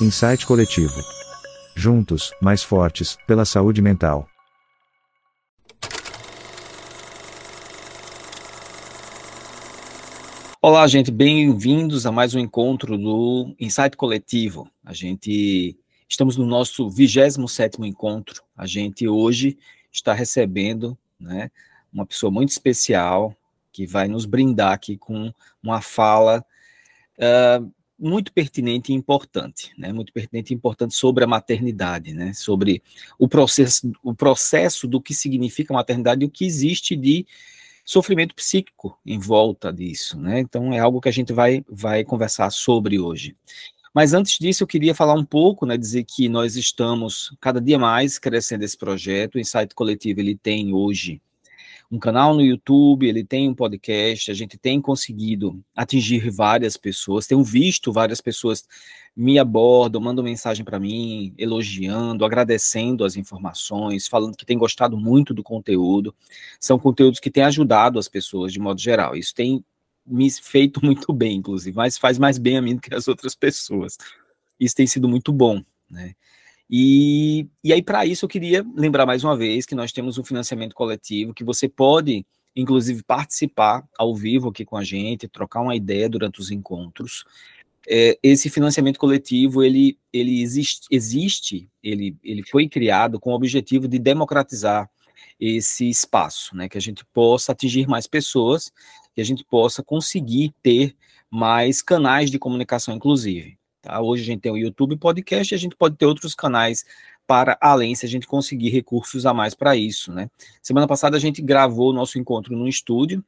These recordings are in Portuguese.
Insight Coletivo. Juntos, mais fortes, pela saúde mental. Olá, gente, bem-vindos a mais um encontro do Insight Coletivo. A gente estamos no nosso 27º encontro. A gente hoje está recebendo, né, uma pessoa muito especial que vai nos brindar aqui com uma fala uh, muito pertinente e importante, né? Muito pertinente e importante sobre a maternidade, né? Sobre o processo, o processo do que significa maternidade e o que existe de sofrimento psíquico em volta disso, né? Então é algo que a gente vai vai conversar sobre hoje. Mas antes disso, eu queria falar um pouco, né, dizer que nós estamos cada dia mais crescendo esse projeto. O Insight Coletivo ele tem hoje um canal no YouTube, ele tem um podcast, a gente tem conseguido atingir várias pessoas, tenho visto várias pessoas me abordam, mandam mensagem para mim, elogiando, agradecendo as informações, falando que tem gostado muito do conteúdo. São conteúdos que têm ajudado as pessoas de modo geral. Isso tem me feito muito bem, inclusive, mas faz mais bem a mim do que as outras pessoas. Isso tem sido muito bom, né? E, e aí, para isso, eu queria lembrar mais uma vez que nós temos um financiamento coletivo, que você pode, inclusive, participar ao vivo aqui com a gente, trocar uma ideia durante os encontros. É, esse financiamento coletivo, ele, ele existe, existe ele, ele foi criado com o objetivo de democratizar esse espaço, né, que a gente possa atingir mais pessoas, que a gente possa conseguir ter mais canais de comunicação, inclusive. Tá? Hoje a gente tem o YouTube Podcast e a gente pode ter outros canais para além, se a gente conseguir recursos a mais para isso, né? Semana passada a gente gravou o nosso encontro no estúdio,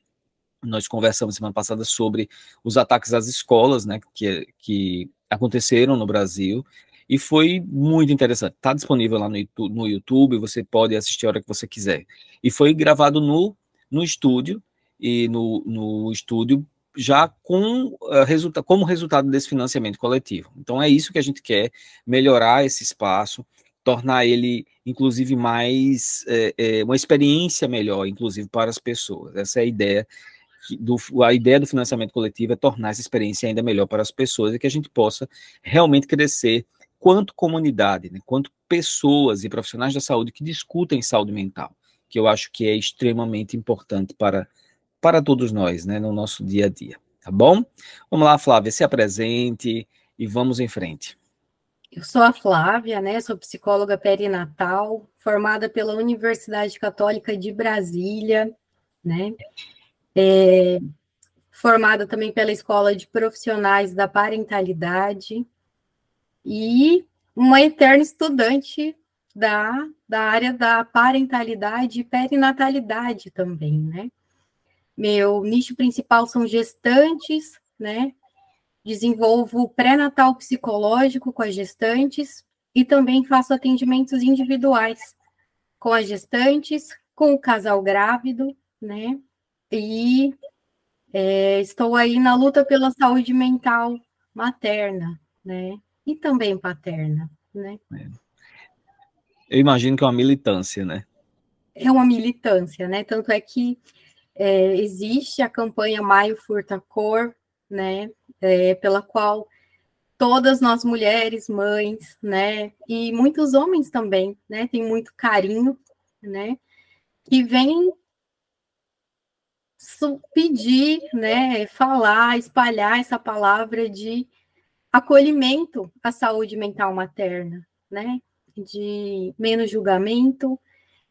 nós conversamos semana passada sobre os ataques às escolas, né, que, que aconteceram no Brasil, e foi muito interessante. Está disponível lá no YouTube, no YouTube, você pode assistir a hora que você quiser. E foi gravado no, no estúdio, e no, no estúdio já com uh, resulta como resultado desse financiamento coletivo. Então é isso que a gente quer, melhorar esse espaço, tornar ele, inclusive, mais é, é, uma experiência melhor, inclusive, para as pessoas. Essa é a ideia. Do, a ideia do financiamento coletivo é tornar essa experiência ainda melhor para as pessoas e que a gente possa realmente crescer quanto comunidade, né, quanto pessoas e profissionais da saúde que discutem saúde mental, que eu acho que é extremamente importante para para todos nós, né, no nosso dia a dia, tá bom? Vamos lá, Flávia, se apresente e vamos em frente. Eu sou a Flávia, né, sou psicóloga perinatal, formada pela Universidade Católica de Brasília, né, é, formada também pela Escola de Profissionais da Parentalidade e uma eterna estudante da, da área da parentalidade e perinatalidade também, né? Meu nicho principal são gestantes, né? Desenvolvo pré-natal psicológico com as gestantes e também faço atendimentos individuais com as gestantes, com o casal grávido, né? E é, estou aí na luta pela saúde mental materna, né? E também paterna, né? É. Eu imagino que é uma militância, né? É uma militância, né? Tanto é que é, existe a campanha Maio Furta Cor, né, é, pela qual todas nós mulheres, mães, né, e muitos homens também, né, tem muito carinho, né, que vem pedir, né, falar, espalhar essa palavra de acolhimento à saúde mental materna, né, de menos julgamento,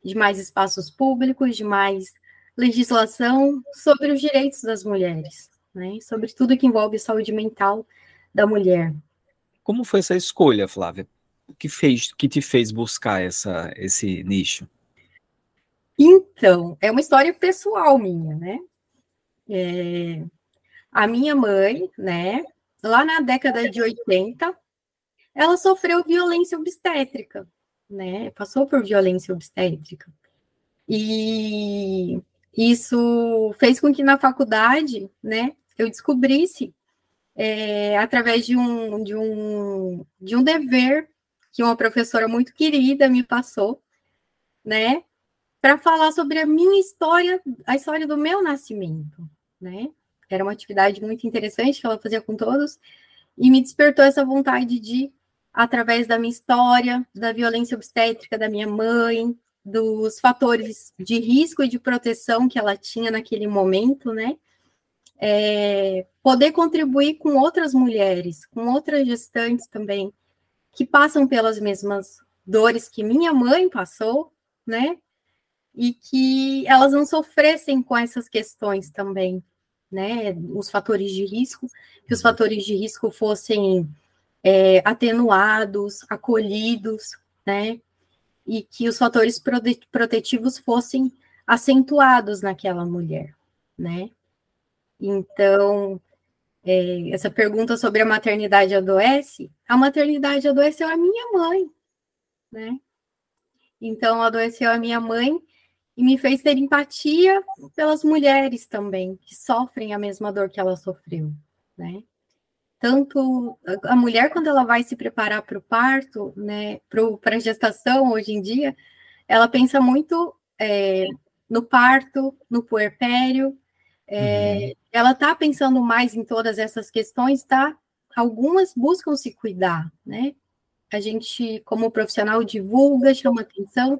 de mais espaços públicos, de mais legislação sobre os direitos das mulheres, né? sobre tudo que envolve saúde mental da mulher. Como foi essa escolha, Flávia? O que fez, que te fez buscar essa, esse nicho? Então, é uma história pessoal minha, né? É, a minha mãe, né, lá na década de 80, ela sofreu violência obstétrica, né? Passou por violência obstétrica. E isso fez com que na faculdade, né, eu descobrisse é, através de um, de, um, de um dever que uma professora muito querida me passou, né, para falar sobre a minha história, a história do meu nascimento, né. era uma atividade muito interessante que ela fazia com todos, e me despertou essa vontade de, através da minha história, da violência obstétrica da minha mãe, dos fatores de risco e de proteção que ela tinha naquele momento, né? É, poder contribuir com outras mulheres, com outras gestantes também, que passam pelas mesmas dores que minha mãe passou, né? E que elas não sofressem com essas questões também, né? Os fatores de risco, que os fatores de risco fossem é, atenuados, acolhidos, né? E que os fatores protetivos fossem acentuados naquela mulher, né? Então, é, essa pergunta sobre a maternidade adoece, a maternidade adoeceu a minha mãe, né? Então, adoeceu a minha mãe e me fez ter empatia pelas mulheres também, que sofrem a mesma dor que ela sofreu, né? Tanto a mulher quando ela vai se preparar para o parto, né, para a gestação hoje em dia, ela pensa muito é, no parto, no puerpério, é, uhum. ela está pensando mais em todas essas questões, tá? Algumas buscam se cuidar, né? A gente, como profissional, divulga, chama atenção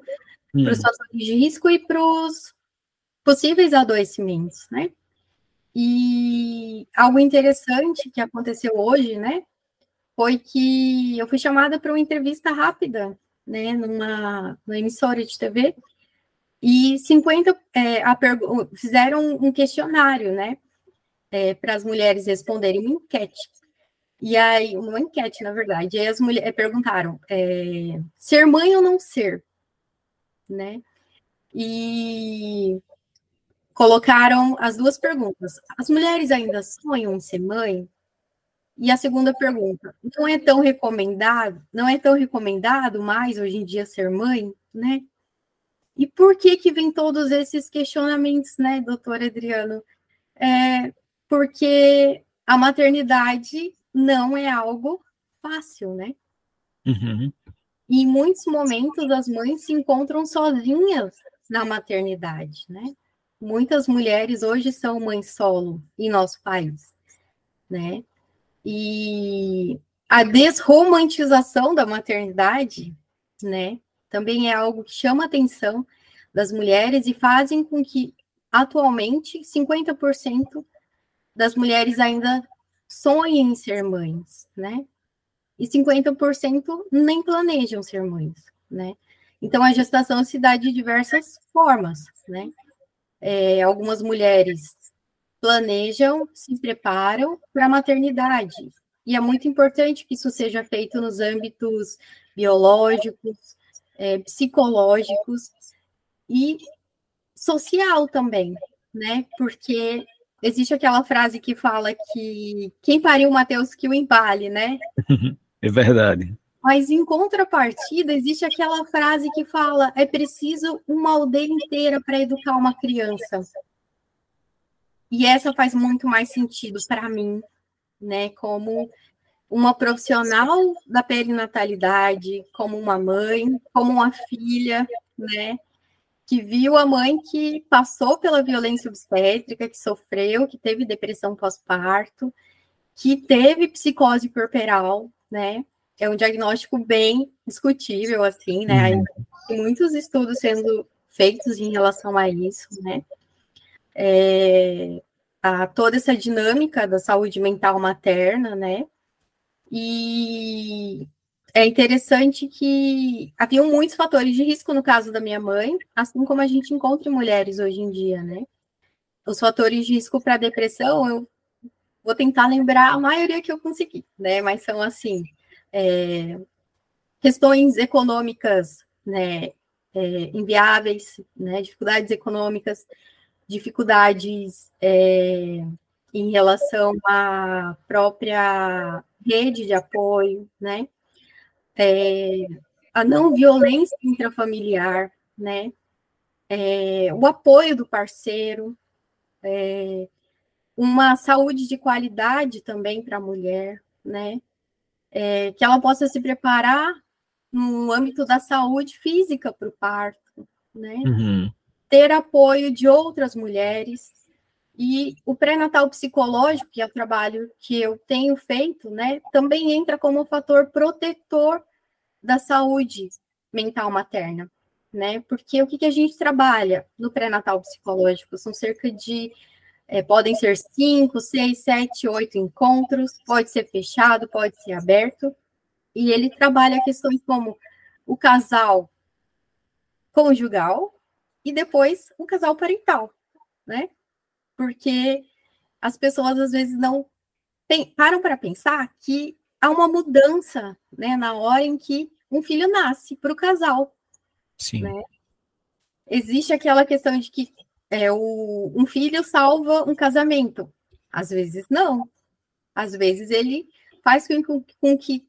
uhum. para os fatores de risco e para os possíveis adoecimentos, né? E algo interessante que aconteceu hoje, né, foi que eu fui chamada para uma entrevista rápida, né, numa, numa emissora de TV, e 50 é, fizeram um questionário, né, é, para as mulheres responderem uma enquete. E aí, uma enquete, na verdade, e aí as mulheres perguntaram é, ser mãe ou não ser, né? E colocaram as duas perguntas. As mulheres ainda sonham em ser mãe? E a segunda pergunta, não é tão recomendado, não é tão recomendado mais hoje em dia ser mãe, né? E por que que vem todos esses questionamentos, né, doutor Adriano? É porque a maternidade não é algo fácil, né? Uhum. E em muitos momentos as mães se encontram sozinhas na maternidade, né? Muitas mulheres hoje são mães solo em nosso país, né? E a desromantização da maternidade, né, também é algo que chama a atenção das mulheres e fazem com que atualmente 50% das mulheres ainda sonhem em ser mães, né? E 50% nem planejam ser mães, né? Então a gestação se dá de diversas formas, né? É, algumas mulheres planejam, se preparam para a maternidade. E é muito importante que isso seja feito nos âmbitos biológicos, é, psicológicos e social também, né? Porque existe aquela frase que fala que quem pariu Mateus que o empale, né? É verdade. Mas em contrapartida, existe aquela frase que fala: é preciso uma aldeia inteira para educar uma criança. E essa faz muito mais sentido para mim, né? Como uma profissional da perinatalidade, como uma mãe, como uma filha, né? Que viu a mãe que passou pela violência obstétrica, que sofreu, que teve depressão pós-parto, que teve psicose corporal, né? É um diagnóstico bem discutível, assim, né? Uhum. Tem muitos estudos sendo feitos em relação a isso, né? É, a toda essa dinâmica da saúde mental materna, né? E é interessante que haviam muitos fatores de risco no caso da minha mãe, assim como a gente encontra em mulheres hoje em dia, né? Os fatores de risco para depressão, eu vou tentar lembrar a maioria que eu consegui, né? Mas são assim, é, questões econômicas né, é, inviáveis, né, dificuldades econômicas, dificuldades é, em relação à própria rede de apoio, né, é, a não violência intrafamiliar, né, é, o apoio do parceiro, é, uma saúde de qualidade também para a mulher, né, é, que ela possa se preparar no âmbito da saúde física para o parto, né? Uhum. Ter apoio de outras mulheres, E o pré-natal psicológico, que é o trabalho que eu tenho feito, né, também entra como fator protetor da saúde mental materna, né? Porque o que, que a gente trabalha no pré-natal psicológico? São cerca de é, podem ser cinco, seis, sete, oito encontros, pode ser fechado, pode ser aberto, e ele trabalha questões como o casal conjugal e depois o casal parental, né? Porque as pessoas às vezes não param para pensar que há uma mudança, né, na hora em que um filho nasce para o casal. Sim. Né? Existe aquela questão de que é, o, um filho salva um casamento. Às vezes não. Às vezes ele faz com, com, que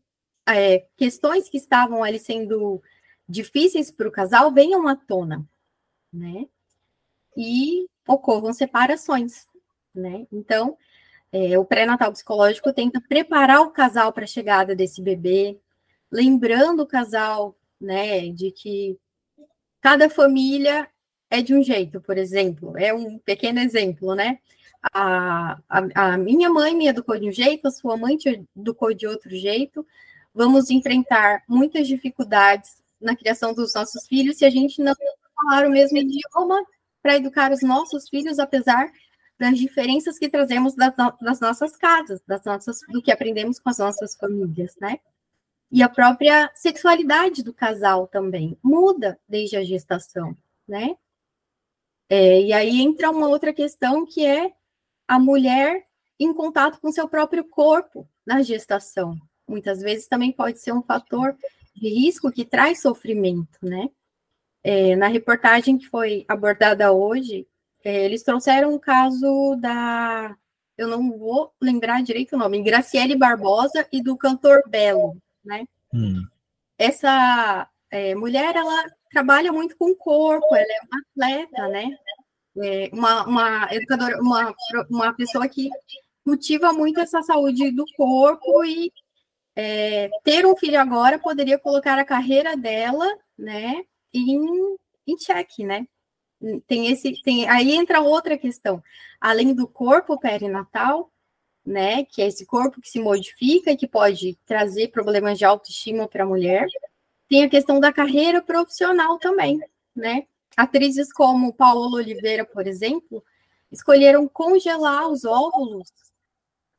é, questões que estavam ali sendo difíceis para o casal venham à tona, né? E ocorram separações, né? Então, é, o pré-natal psicológico tenta preparar o casal para a chegada desse bebê, lembrando o casal, né, de que cada família é de um jeito, por exemplo, é um pequeno exemplo, né? A, a, a, minha mãe me educou de um jeito, a sua mãe te educou de outro jeito. Vamos enfrentar muitas dificuldades na criação dos nossos filhos se a gente não falar o mesmo idioma para educar os nossos filhos, apesar das diferenças que trazemos das, das nossas casas, das nossas, do que aprendemos com as nossas famílias, né? E a própria sexualidade do casal também muda desde a gestação, né? É, e aí entra uma outra questão que é a mulher em contato com seu próprio corpo na gestação. Muitas vezes também pode ser um fator de risco que traz sofrimento, né? É, na reportagem que foi abordada hoje, é, eles trouxeram um caso da. Eu não vou lembrar direito o nome, Graciele Barbosa e do cantor Belo, né? Hum. Essa é, mulher, ela trabalha muito com o corpo, ela é uma atleta, né? É uma, uma educadora, uma, uma pessoa que cultiva muito essa saúde do corpo e é, ter um filho agora poderia colocar a carreira dela, né, em, em xeque, né? Tem esse, tem, aí entra outra questão. Além do corpo perinatal, né, que é esse corpo que se modifica e que pode trazer problemas de autoestima para a mulher, tem a questão da carreira profissional também, né? Atrizes como Paola Oliveira, por exemplo, escolheram congelar os óvulos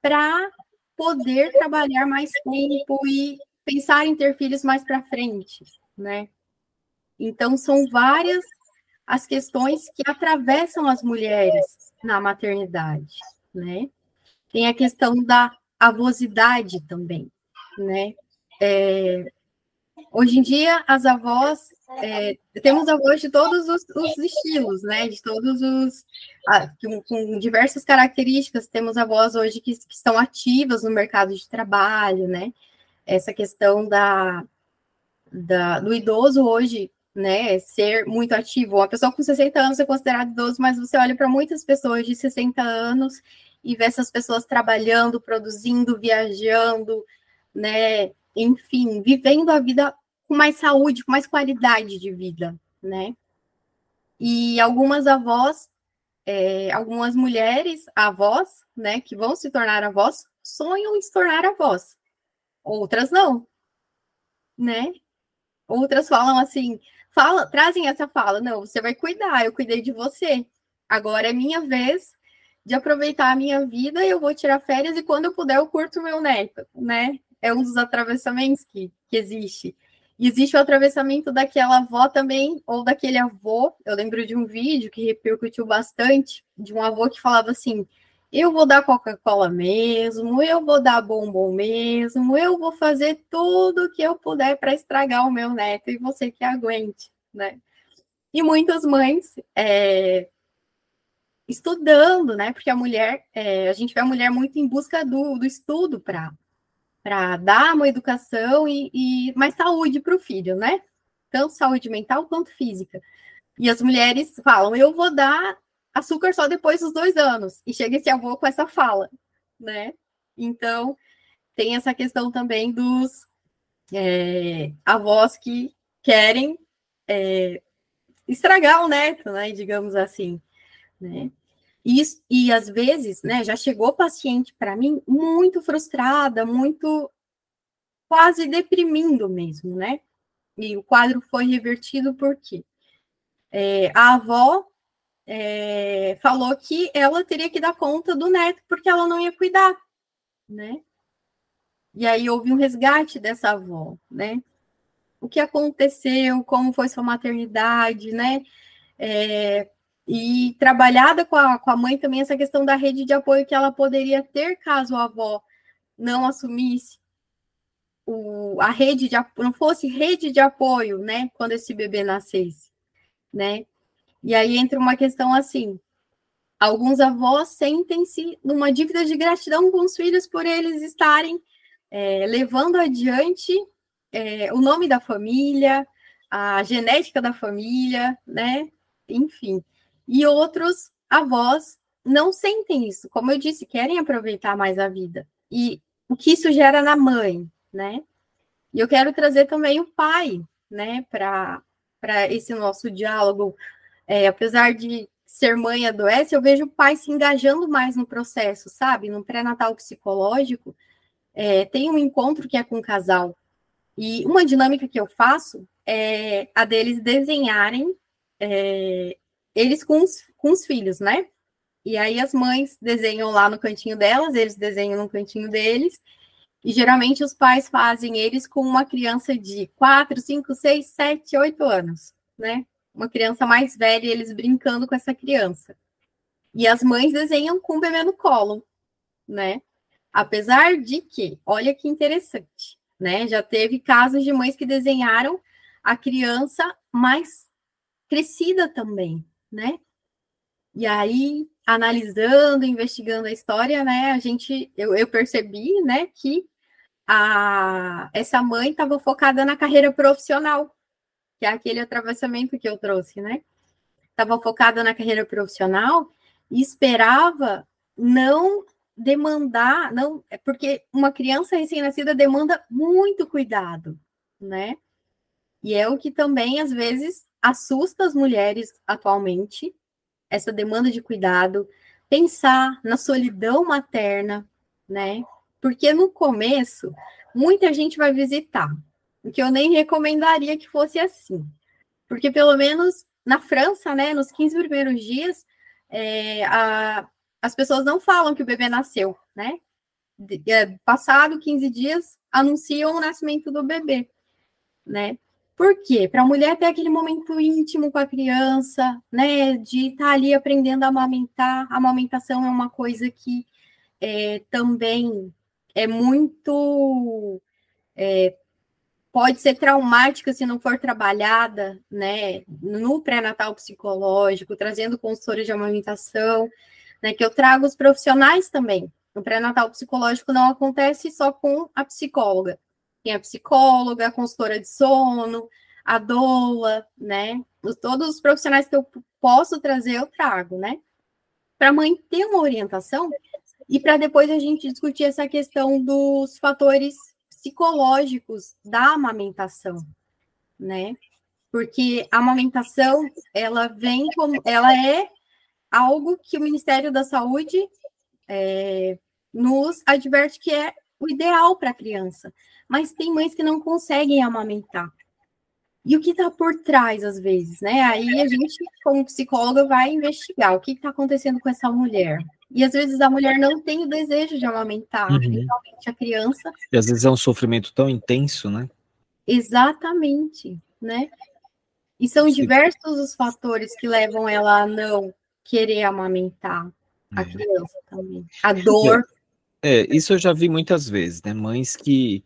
para poder trabalhar mais tempo e pensar em ter filhos mais para frente, né? Então são várias as questões que atravessam as mulheres na maternidade, né? Tem a questão da avosidade também, né? É, Hoje em dia, as avós, é, temos avós de todos os, os, estilos, né? De todos os. Com, com, diversas características. Temos avós hoje que, que estão ativas no mercado de trabalho, né? Essa questão da, da, do idoso hoje, né? Ser muito ativo. Uma pessoa com 60 anos é considerada idoso, mas você olha para muitas pessoas de 60 anos e vê essas pessoas trabalhando, produzindo, viajando, né? Enfim, vivendo a vida com mais saúde, com mais qualidade de vida, né? E algumas avós, é, algumas mulheres avós, né, que vão se tornar avós, sonham em se tornar avós. Outras não, né? Outras falam assim, fala, trazem essa fala, não, você vai cuidar, eu cuidei de você. Agora é minha vez de aproveitar a minha vida, eu vou tirar férias e quando eu puder eu curto meu neto, né? É um dos atravessamentos que, que existe. Existe o atravessamento daquela avó também, ou daquele avô. Eu lembro de um vídeo que repercutiu bastante, de um avô que falava assim: eu vou dar Coca-Cola mesmo, eu vou dar bombom mesmo, eu vou fazer tudo que eu puder para estragar o meu neto e você que aguente, né? E muitas mães é, estudando, né? Porque a mulher, é, a gente vê a mulher muito em busca do, do estudo para para dar uma educação e, e mais saúde para o filho, né? Tanto saúde mental quanto física. E as mulheres falam: eu vou dar açúcar só depois dos dois anos. E chega esse avô com essa fala, né? Então, tem essa questão também dos é, avós que querem é, estragar o neto, né? Digamos assim, né? E, e às vezes, né, já chegou paciente para mim muito frustrada, muito quase deprimindo mesmo, né? E o quadro foi revertido porque é, a avó é, falou que ela teria que dar conta do neto porque ela não ia cuidar, né? E aí houve um resgate dessa avó, né? O que aconteceu, como foi sua maternidade, né? É, e trabalhada com a, com a mãe também essa questão da rede de apoio que ela poderia ter caso a avó não assumisse o, a rede de não fosse rede de apoio, né, quando esse bebê nascesse, né? E aí entra uma questão assim: alguns avós sentem-se numa dívida de gratidão com os filhos por eles estarem é, levando adiante é, o nome da família, a genética da família, né? Enfim. E outros avós não sentem isso, como eu disse, querem aproveitar mais a vida. E o que isso gera na mãe, né? E eu quero trazer também o pai, né, para esse nosso diálogo. É, apesar de ser mãe adoece, eu vejo o pai se engajando mais no processo, sabe? No pré-natal psicológico, é, tem um encontro que é com o casal. E uma dinâmica que eu faço é a deles desenharem é, eles com os, com os filhos, né? E aí as mães desenham lá no cantinho delas, eles desenham no cantinho deles, e geralmente os pais fazem eles com uma criança de 4, 5, 6, 7, 8 anos, né? Uma criança mais velha, eles brincando com essa criança. E as mães desenham com o bebê no colo, né? Apesar de que, olha que interessante, né? Já teve casos de mães que desenharam a criança mais crescida também, né? E aí, analisando, investigando a história, né, a gente, eu, eu percebi, né, que a, essa mãe estava focada na carreira profissional, que é aquele atravessamento que eu trouxe, né? Estava focada na carreira profissional e esperava não demandar, não, é porque uma criança recém-nascida demanda muito cuidado, né? E é o que também às vezes assusta as mulheres atualmente, essa demanda de cuidado, pensar na solidão materna, né? Porque no começo, muita gente vai visitar, o que eu nem recomendaria que fosse assim. Porque pelo menos na França, né, nos 15 primeiros dias, é, a, as pessoas não falam que o bebê nasceu, né? De, é, passado 15 dias, anunciam o nascimento do bebê, né? Por quê? Para a mulher ter aquele momento íntimo com a criança, né? De estar tá ali aprendendo a amamentar. A amamentação é uma coisa que é, também é muito. É, pode ser traumática se não for trabalhada, né? No pré-natal psicológico, trazendo consultora de amamentação, né? Que eu trago os profissionais também. O pré-natal psicológico não acontece só com a psicóloga tem a psicóloga, a consultora de sono, a doula, né? Todos os profissionais que eu posso trazer, eu trago, né? Para a mãe ter uma orientação e para depois a gente discutir essa questão dos fatores psicológicos da amamentação, né? Porque a amamentação, ela vem como, ela é algo que o Ministério da Saúde é, nos adverte que é o ideal para a criança mas tem mães que não conseguem amamentar. E o que está por trás, às vezes, né? Aí a gente, como psicóloga, vai investigar o que está acontecendo com essa mulher. E às vezes a mulher não tem o desejo de amamentar, uhum. principalmente a criança. E às vezes é um sofrimento tão intenso, né? Exatamente, né? E são Sim. diversos os fatores que levam ela a não querer amamentar a é. criança também. A dor. É, isso eu já vi muitas vezes, né? Mães que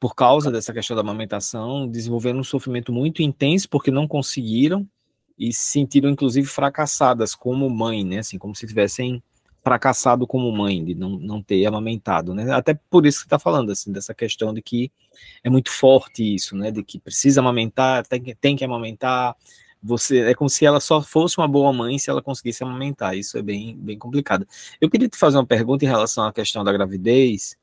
por causa dessa questão da amamentação, desenvolveram um sofrimento muito intenso porque não conseguiram e se sentiram inclusive fracassadas como mãe, né? Assim, como se tivessem fracassado como mãe de não, não ter amamentado, né? Até por isso que está falando assim dessa questão de que é muito forte isso, né? De que precisa amamentar, tem, tem que amamentar. Você é como se ela só fosse uma boa mãe se ela conseguisse amamentar. Isso é bem bem complicado. Eu queria te fazer uma pergunta em relação à questão da gravidez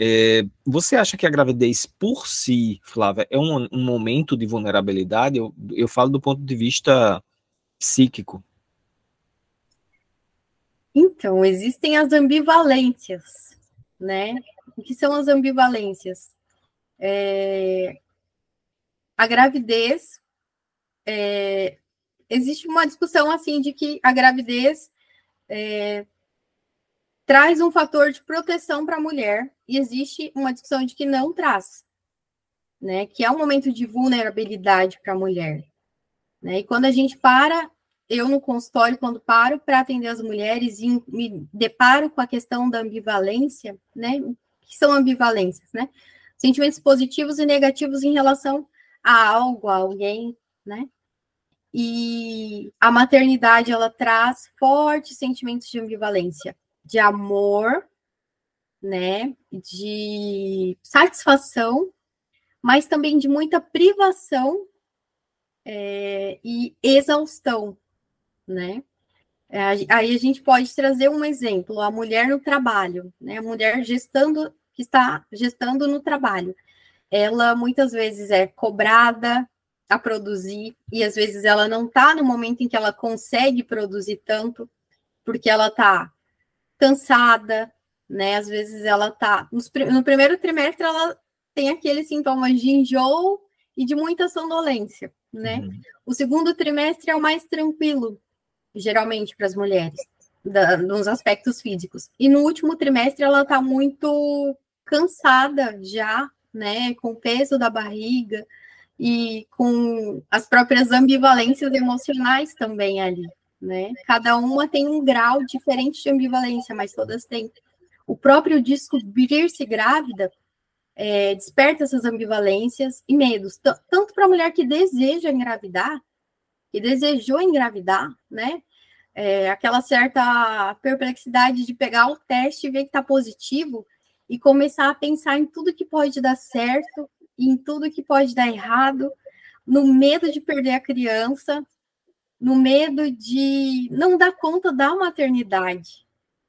é, você acha que a gravidez por si, Flávia, é um, um momento de vulnerabilidade? Eu, eu falo do ponto de vista psíquico. Então, existem as ambivalências, né? O que são as ambivalências? É... A gravidez, é... existe uma discussão assim de que a gravidez é... traz um fator de proteção para a mulher e existe uma discussão de que não traz, né? Que é um momento de vulnerabilidade para a mulher. Né? E quando a gente para eu no consultório, quando paro para atender as mulheres e me deparo com a questão da ambivalência, né? Que são ambivalências, né? Sentimentos positivos e negativos em relação a algo, a alguém, né? E a maternidade, ela traz fortes sentimentos de ambivalência, de amor, né? De satisfação, mas também de muita privação é, e exaustão, né? É, aí a gente pode trazer um exemplo, a mulher no trabalho, né? A mulher gestando, que está gestando no trabalho. Ela muitas vezes é cobrada a produzir, e às vezes ela não está no momento em que ela consegue produzir tanto, porque ela está cansada, né? Às vezes ela está no primeiro trimestre ela tem aqueles sintomas de enjoo e de muita sonolência, né? Uhum. O segundo trimestre é o mais tranquilo, geralmente para as mulheres, da, nos aspectos físicos. E no último trimestre ela está muito cansada já, né, com o peso da barriga e com as próprias ambivalências emocionais também ali, né? Cada uma tem um grau diferente de ambivalência, mas todas têm. O próprio descobrir-se grávida é, desperta essas ambivalências e medos, tanto para a mulher que deseja engravidar, que desejou engravidar, né? É, aquela certa perplexidade de pegar o teste e ver que está positivo e começar a pensar em tudo que pode dar certo, em tudo que pode dar errado, no medo de perder a criança, no medo de não dar conta da maternidade,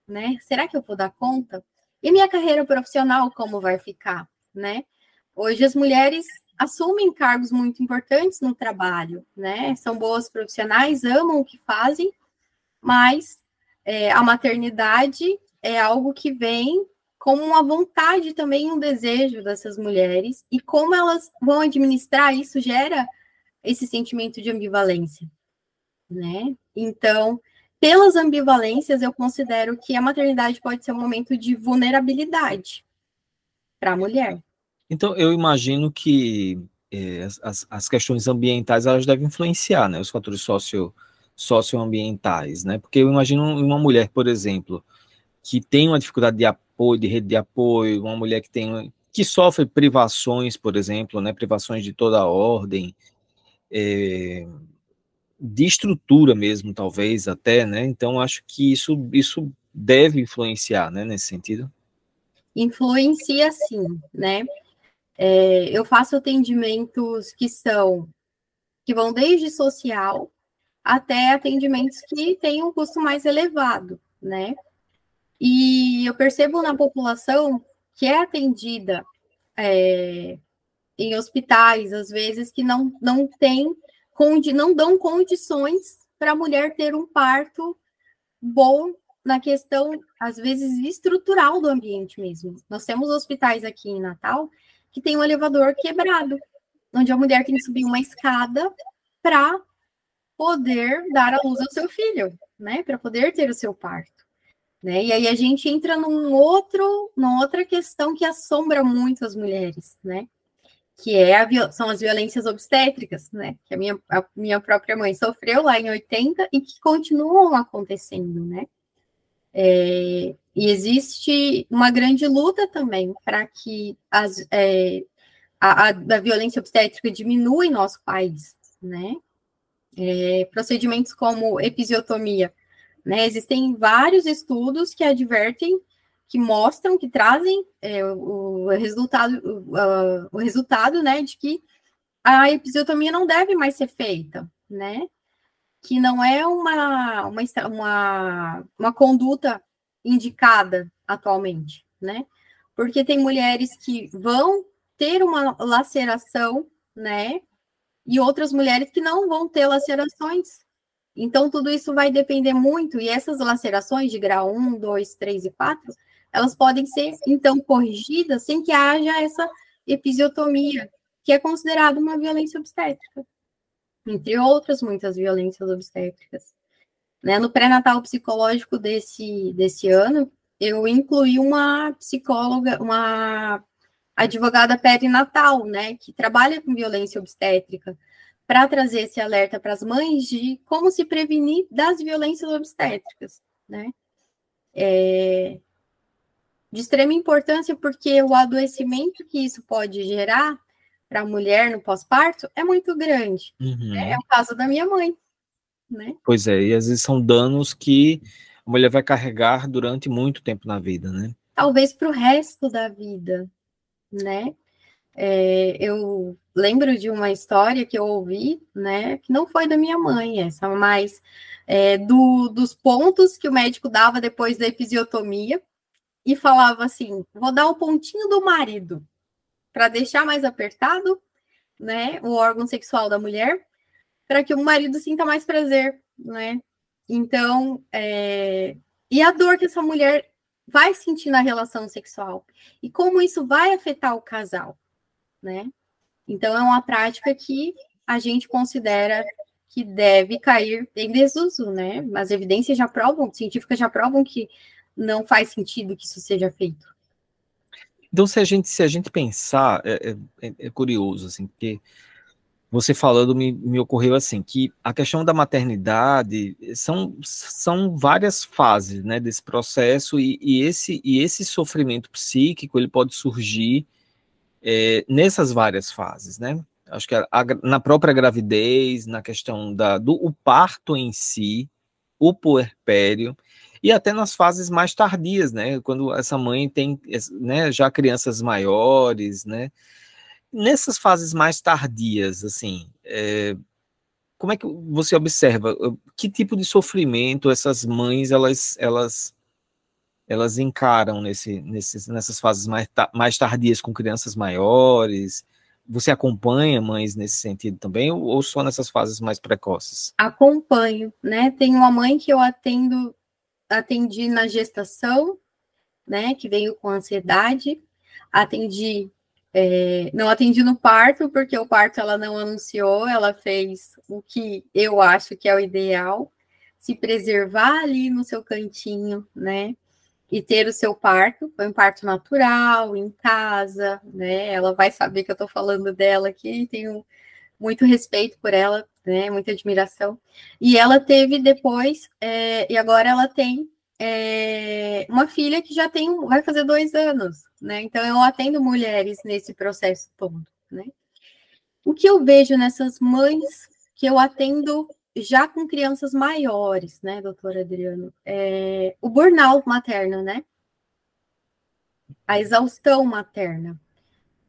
né? Será que eu vou dar conta? E minha carreira profissional como vai ficar, né? Hoje as mulheres assumem cargos muito importantes no trabalho, né? São boas profissionais, amam o que fazem, mas é, a maternidade é algo que vem como uma vontade também, um desejo dessas mulheres, e como elas vão administrar isso gera esse sentimento de ambivalência, né? Então, pelas ambivalências, eu considero que a maternidade pode ser um momento de vulnerabilidade para a mulher. Então, eu imagino que é, as, as questões ambientais elas devem influenciar, né, os fatores socio, socioambientais, né, porque eu imagino uma mulher, por exemplo, que tem uma dificuldade de apoio, de rede de apoio, uma mulher que tem que sofre privações, por exemplo, né, privações de toda ordem, é, de estrutura mesmo, talvez até, né? Então acho que isso isso deve influenciar, né, nesse sentido. Influencia sim, né? É, eu faço atendimentos que são que vão desde social até atendimentos que têm um custo mais elevado, né? E eu percebo na população que é atendida é, em hospitais, às vezes, que não, não tem, não dão condições para a mulher ter um parto bom na questão, às vezes, estrutural do ambiente mesmo. Nós temos hospitais aqui em Natal que tem um elevador quebrado, onde a mulher tem que subir uma escada para poder dar a luz ao seu filho, né? Para poder ter o seu parto. Né? E aí a gente entra num outro, numa outra questão que assombra muito as mulheres, né? Que é a, são as violências obstétricas, né? Que a minha, a minha própria mãe sofreu lá em 80 e que continuam acontecendo, né? É, e existe uma grande luta também para que as, é, a, a, a, violência obstétrica diminua em nosso país, né? É, procedimentos como episiotomia, né? Existem vários estudos que advertem, que mostram, que trazem é, o, resultado, o, o resultado, né, de que a episiotomia não deve mais ser feita, né? Que não é uma, uma, uma, uma conduta indicada atualmente, né? Porque tem mulheres que vão ter uma laceração, né? E outras mulheres que não vão ter lacerações. Então, tudo isso vai depender muito, e essas lacerações de grau 1, 2, 3 e 4, elas podem ser, então, corrigidas sem que haja essa episiotomia, que é considerada uma violência obstétrica, entre outras muitas violências obstétricas. Né? No pré-natal psicológico desse, desse ano, eu incluí uma psicóloga, uma advogada perinatal, né, que trabalha com violência obstétrica, para trazer esse alerta para as mães de como se prevenir das violências obstétricas, né? É de extrema importância porque o adoecimento que isso pode gerar para a mulher no pós-parto é muito grande. Uhum. É o caso da minha mãe, né? Pois é, e às vezes são danos que a mulher vai carregar durante muito tempo na vida, né? Talvez para o resto da vida, né? É, eu lembro de uma história que eu ouvi, né, que não foi da minha mãe, essa, mas é, do, dos pontos que o médico dava depois da episiotomia e falava assim: vou dar o pontinho do marido para deixar mais apertado, né, o órgão sexual da mulher, para que o marido sinta mais prazer, né? Então, é, e a dor que essa mulher vai sentir na relação sexual e como isso vai afetar o casal né? Então, é uma prática que a gente considera que deve cair em desuso, né? As evidências já provam, científicas já provam que não faz sentido que isso seja feito. Então, se a gente, se a gente pensar, é, é, é curioso, assim, porque você falando me, me ocorreu assim, que a questão da maternidade são, são várias fases, né, desse processo, e, e, esse, e esse sofrimento psíquico, ele pode surgir é, nessas várias fases, né? Acho que a, a, na própria gravidez, na questão da, do o parto em si, o puerpério, e até nas fases mais tardias, né? Quando essa mãe tem né, já crianças maiores, né? Nessas fases mais tardias, assim, é, como é que você observa que tipo de sofrimento essas mães elas elas elas encaram nesse, nesses, nessas fases mais, mais tardias com crianças maiores? Você acompanha mães nesse sentido também, ou, ou só nessas fases mais precoces? Acompanho, né? Tenho uma mãe que eu atendo, atendi na gestação, né? Que veio com ansiedade, atendi é, não atendi no parto, porque o parto ela não anunciou, ela fez o que eu acho que é o ideal, se preservar ali no seu cantinho, né? E ter o seu parto, foi um parto natural, em casa, né? Ela vai saber que eu estou falando dela aqui, tenho muito respeito por ela, né? Muita admiração. E ela teve depois, é, e agora ela tem é, uma filha que já tem, vai fazer dois anos, né? Então eu atendo mulheres nesse processo todo, né? O que eu vejo nessas mães que eu atendo já com crianças maiores, né, doutora Adriano, é, o burnout materno, né? A exaustão materna.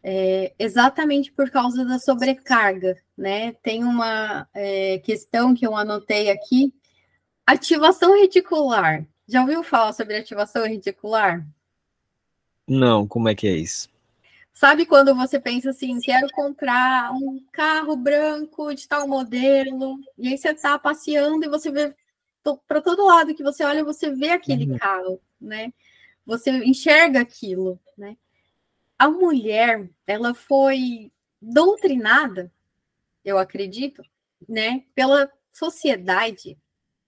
É, exatamente por causa da sobrecarga, né? Tem uma é, questão que eu anotei aqui: ativação reticular. Já ouviu falar sobre ativação reticular? Não, como é que é isso? Sabe quando você pensa assim, quero comprar um carro branco de tal modelo, e aí você está passeando e você vê para todo lado que você olha, você vê aquele uhum. carro, né? Você enxerga aquilo, né? A mulher, ela foi doutrinada, eu acredito, né, pela sociedade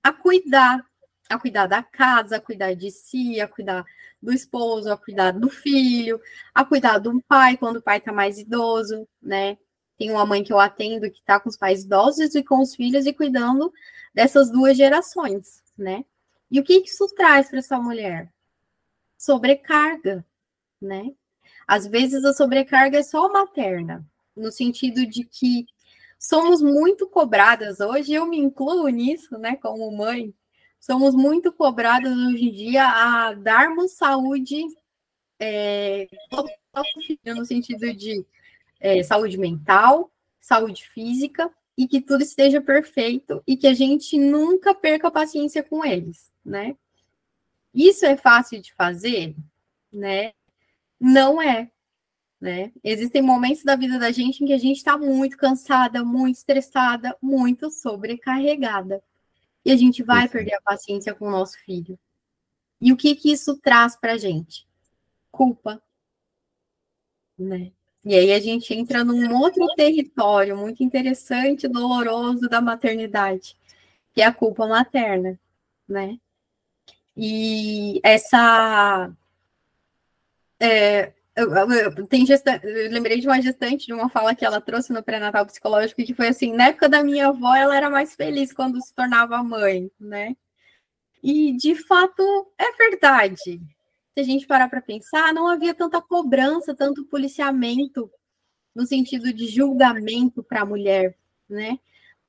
a cuidar, a cuidar da casa, a cuidar de si, a cuidar do esposo, a cuidar do filho, a cuidar do pai quando o pai está mais idoso, né? Tem uma mãe que eu atendo que está com os pais idosos e com os filhos e cuidando dessas duas gerações, né? E o que isso traz para essa mulher? Sobrecarga, né? Às vezes a sobrecarga é só materna, no sentido de que somos muito cobradas hoje, eu me incluo nisso, né, como mãe, somos muito cobradas hoje em dia a darmos saúde é, no sentido de é, saúde mental, saúde física, e que tudo esteja perfeito e que a gente nunca perca a paciência com eles, né? Isso é fácil de fazer, né? Não é, né? Existem momentos da vida da gente em que a gente está muito cansada, muito estressada, muito sobrecarregada. E a gente vai perder a paciência com o nosso filho. E o que que isso traz para a gente? Culpa. Né? E aí a gente entra num outro território muito interessante, doloroso da maternidade, que é a culpa materna, né? E essa é, eu, tem gestante, eu lembrei de uma gestante, de uma fala que ela trouxe no pré-natal psicológico, que foi assim, na época da minha avó, ela era mais feliz quando se tornava mãe, né? E, de fato, é verdade. Se a gente parar para pensar, não havia tanta cobrança, tanto policiamento, no sentido de julgamento para a mulher, né?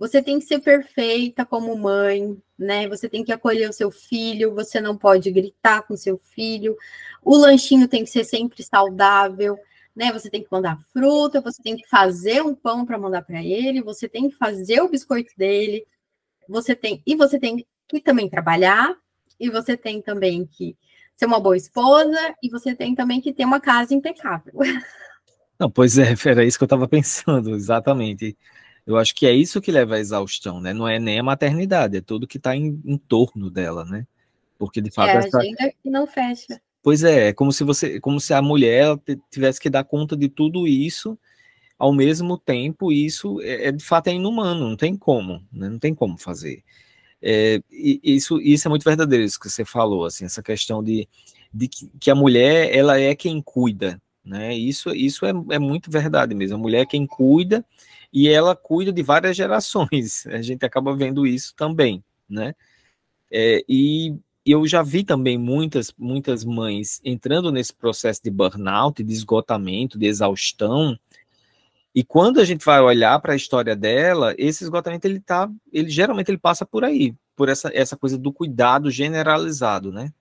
Você tem que ser perfeita como mãe, né? Você tem que acolher o seu filho, você não pode gritar com seu filho. O lanchinho tem que ser sempre saudável, né? Você tem que mandar fruta, você tem que fazer um pão para mandar para ele, você tem que fazer o biscoito dele. Você tem e você tem que também trabalhar e você tem também que ser uma boa esposa e você tem também que ter uma casa impecável. Não, pois é, era isso que eu estava pensando, exatamente. Eu acho que é isso que leva à exaustão, né? Não é nem a maternidade, é tudo que está em, em, torno dela, né? Porque de fato. É a essa... agenda que não fecha. Pois é, é como se você, como se a mulher tivesse que dar conta de tudo isso ao mesmo tempo, e isso é, é de fato é inumano, não tem como, né? não tem como fazer. É, isso, isso é muito verdadeiro, isso que você falou, assim, essa questão de, de que, que a mulher ela é quem cuida, né? Isso, isso é, é muito verdade mesmo. A mulher é quem cuida e ela cuida de várias gerações. A gente acaba vendo isso também, né? É, e eu já vi também muitas, muitas mães entrando nesse processo de burnout, de esgotamento, de exaustão. E quando a gente vai olhar para a história dela, esse esgotamento ele tá, ele geralmente ele passa por aí, por essa, essa coisa do cuidado generalizado, né?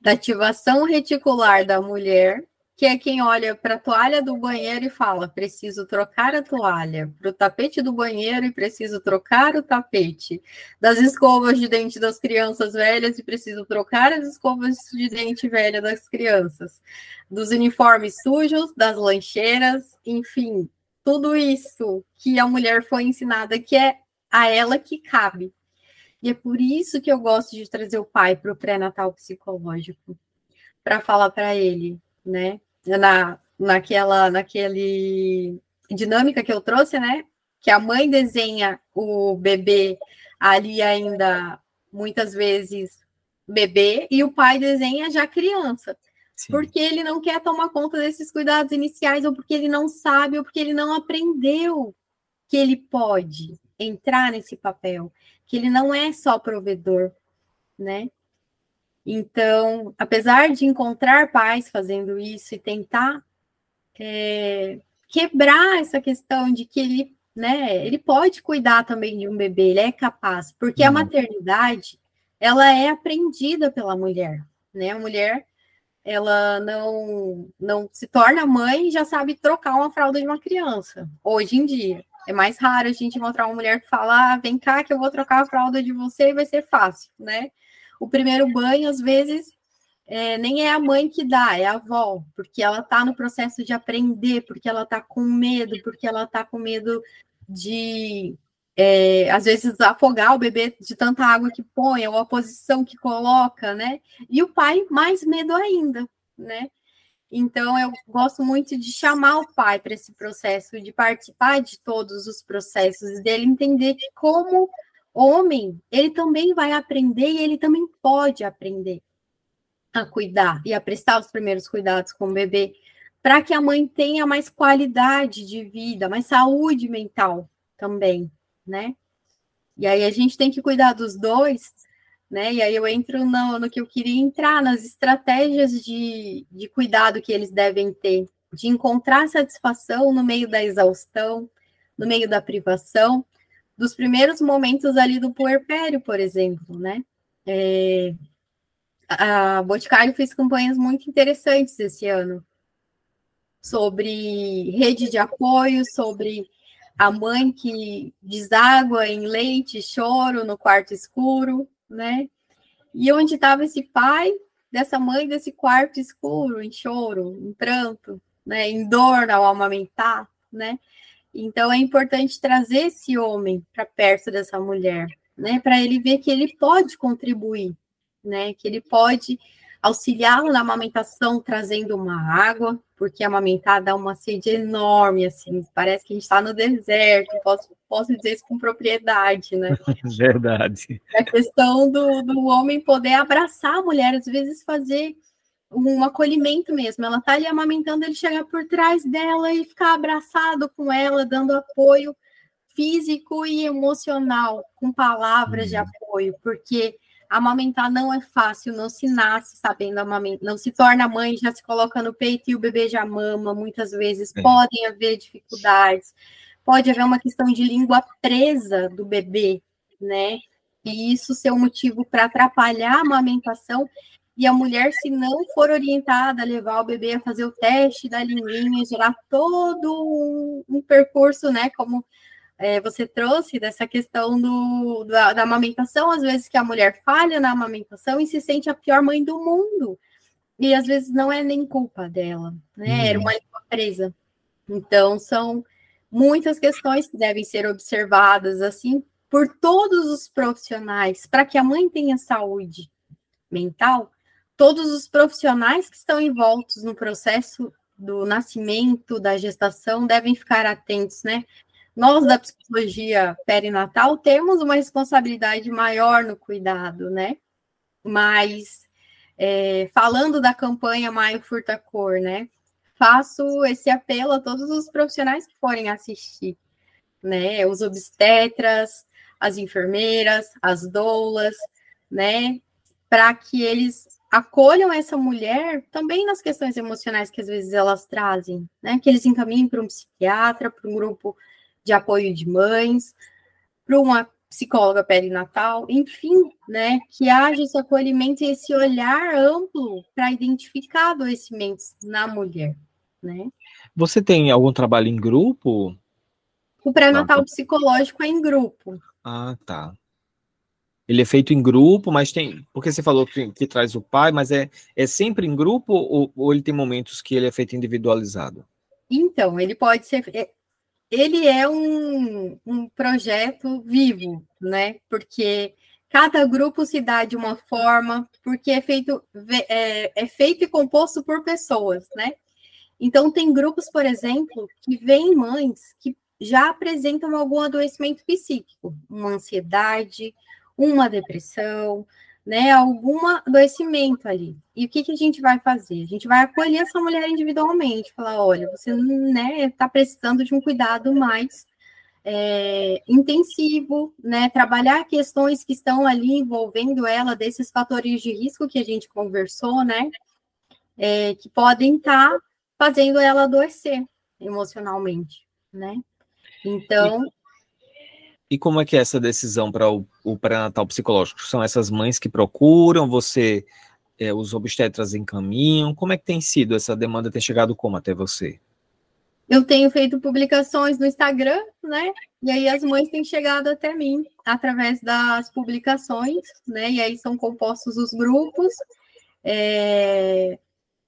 Da ativação reticular da mulher que é quem olha para a toalha do banheiro e fala: preciso trocar a toalha, para o tapete do banheiro e preciso trocar o tapete, das escovas de dente das crianças velhas e preciso trocar as escovas de dente velha das crianças, dos uniformes sujos, das lancheiras, enfim, tudo isso que a mulher foi ensinada que é a ela que cabe. E é por isso que eu gosto de trazer o pai para o pré-natal psicológico, para falar para ele, né? Na, naquela, naquele dinâmica que eu trouxe, né? Que a mãe desenha o bebê ali ainda muitas vezes bebê e o pai desenha já criança. Sim. Porque ele não quer tomar conta desses cuidados iniciais, ou porque ele não sabe, ou porque ele não aprendeu que ele pode entrar nesse papel, que ele não é só provedor, né? Então, apesar de encontrar pais fazendo isso e tentar é, quebrar essa questão de que ele, né, ele pode cuidar também de um bebê, ele é capaz, porque uhum. a maternidade, ela é aprendida pela mulher, né? A mulher, ela não, não se torna mãe e já sabe trocar uma fralda de uma criança, hoje em dia. É mais raro a gente encontrar uma mulher que fala, ah, vem cá que eu vou trocar a fralda de você e vai ser fácil, né? O primeiro banho, às vezes, é, nem é a mãe que dá, é a avó, porque ela está no processo de aprender, porque ela está com medo, porque ela está com medo de, é, às vezes, afogar o bebê de tanta água que põe, ou a posição que coloca, né? E o pai, mais medo ainda, né? Então, eu gosto muito de chamar o pai para esse processo, de participar de todos os processos, dele entender como homem, ele também vai aprender e ele também pode aprender a cuidar e a prestar os primeiros cuidados com o bebê, para que a mãe tenha mais qualidade de vida, mais saúde mental também, né? E aí a gente tem que cuidar dos dois, né? E aí eu entro no, no que eu queria entrar, nas estratégias de, de cuidado que eles devem ter, de encontrar satisfação no meio da exaustão, no meio da privação, dos primeiros momentos ali do puerpério, por exemplo, né? É, a Boticário fez campanhas muito interessantes esse ano sobre rede de apoio, sobre a mãe que deságua em leite, choro no quarto escuro, né? E onde estava esse pai dessa mãe desse quarto escuro, em choro, em pranto, né? Em dor ao amamentar, né? Então é importante trazer esse homem para perto dessa mulher, né, para ele ver que ele pode contribuir, né, que ele pode auxiliá-lo na amamentação trazendo uma água, porque amamentar dá uma sede enorme, assim, parece que a gente está no deserto, posso, posso dizer isso com propriedade, né? Verdade. A questão do, do homem poder abraçar a mulher, às vezes fazer um acolhimento mesmo, ela tá ali amamentando, ele chegar por trás dela e ficar abraçado com ela, dando apoio físico e emocional, com palavras uhum. de apoio, porque amamentar não é fácil, não se nasce sabendo amamentar, não se torna mãe, já se coloca no peito e o bebê já mama, muitas vezes é. podem haver dificuldades, pode haver uma questão de língua presa do bebê, né? E isso ser um motivo para atrapalhar a amamentação e a mulher, se não for orientada a levar o bebê a fazer o teste da linguinha, gerar todo um, percurso, né? Como é, você trouxe dessa questão do, da, da, amamentação, às vezes que a mulher falha na amamentação e se sente a pior mãe do mundo. E às vezes não é nem culpa dela, né? Uhum. Era uma língua presa. Então, são muitas questões que devem ser observadas, assim, por todos os profissionais, para que a mãe tenha saúde mental, todos os profissionais que estão envoltos no processo do nascimento, da gestação, devem ficar atentos, né? nós da psicologia perinatal temos uma responsabilidade maior no cuidado, né? Mas é, falando da campanha Maio Furta Cor, né? Faço esse apelo a todos os profissionais que forem assistir, né? Os obstetras, as enfermeiras, as doulas, né? Para que eles acolham essa mulher também nas questões emocionais que às vezes elas trazem, né? Que eles encaminhem para um psiquiatra, para um grupo de apoio de mães, para uma psicóloga perinatal, enfim, né, que haja esse acolhimento e esse olhar amplo para identificar adoecimentos na mulher, né? Você tem algum trabalho em grupo? O pré-natal psicológico é em grupo. Ah, tá. Ele é feito em grupo, mas tem. Porque você falou que, que traz o pai, mas é, é sempre em grupo ou, ou ele tem momentos que ele é feito individualizado? Então, ele pode ser. É, ele é um, um projeto vivo, né? Porque cada grupo se dá de uma forma, porque é feito, é, é feito e composto por pessoas, né? Então, tem grupos, por exemplo, que vêm mães que já apresentam algum adoecimento psíquico, uma ansiedade, uma depressão, né, algum adoecimento ali. E o que, que a gente vai fazer? A gente vai acolher essa mulher individualmente, falar, olha, você né, está precisando de um cuidado mais é, intensivo, né, trabalhar questões que estão ali envolvendo ela, desses fatores de risco que a gente conversou, né, é, que podem estar tá fazendo ela adoecer emocionalmente, né. Então, e como é que é essa decisão para o, o pré-natal psicológico? São essas mães que procuram, você, é, os obstetras encaminham? Como é que tem sido essa demanda? Tem chegado como até você? Eu tenho feito publicações no Instagram, né? E aí as mães têm chegado até mim através das publicações, né? E aí são compostos os grupos. É...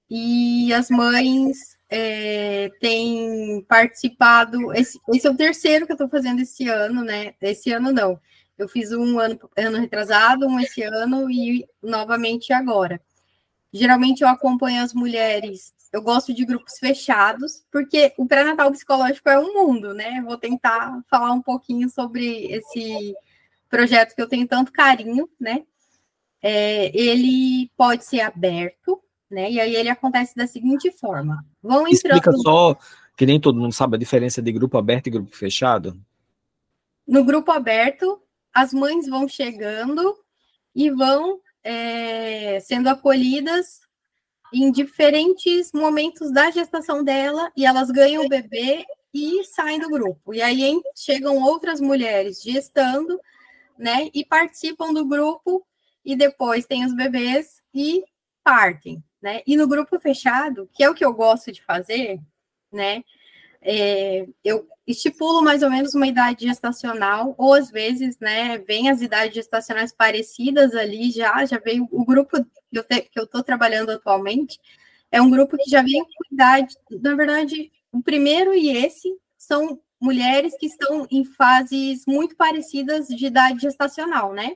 E as mães é, tem participado. Esse, esse, é o terceiro que eu estou fazendo esse ano, né? Esse ano não. Eu fiz um ano, ano retrasado, um esse ano e novamente agora. Geralmente eu acompanho as mulheres. Eu gosto de grupos fechados, porque o pré-natal psicológico é um mundo, né? Vou tentar falar um pouquinho sobre esse projeto que eu tenho tanto carinho, né? É, ele pode ser aberto, né? E aí ele acontece da seguinte forma: vão entrando. Explica só, que nem todo mundo sabe a diferença de grupo aberto e grupo fechado. No grupo aberto, as mães vão chegando e vão é, sendo acolhidas em diferentes momentos da gestação dela e elas ganham o bebê e saem do grupo. E aí chegam outras mulheres gestando, né, e participam do grupo e depois tem os bebês e partem né? E no grupo fechado, que é o que eu gosto de fazer, né? É, eu estipulo mais ou menos uma idade gestacional, ou às vezes, né, vem as idades gestacionais parecidas ali já, já veio o grupo que eu, te, que eu tô trabalhando atualmente, é um grupo que já vem com idade, na verdade, o primeiro e esse são mulheres que estão em fases muito parecidas de idade gestacional, né?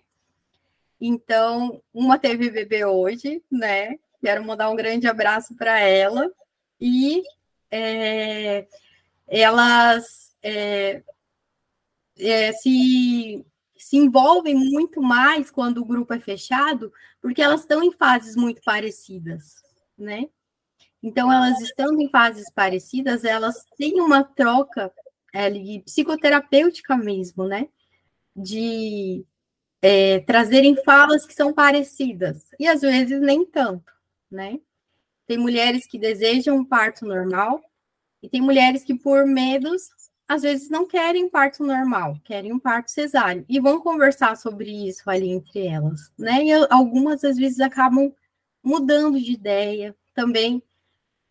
Então, uma teve bebê hoje, né? Quero mandar um grande abraço para ela. E é, elas é, é, se, se envolvem muito mais quando o grupo é fechado, porque elas estão em fases muito parecidas, né? Então, elas estando em fases parecidas, elas têm uma troca é, psicoterapêutica mesmo, né? De é, trazerem falas que são parecidas, e às vezes nem tanto, né? Tem mulheres que desejam um parto normal, e tem mulheres que, por medos, às vezes não querem parto normal, querem um parto cesáreo, e vão conversar sobre isso ali entre elas, né? E algumas, às vezes, acabam mudando de ideia também,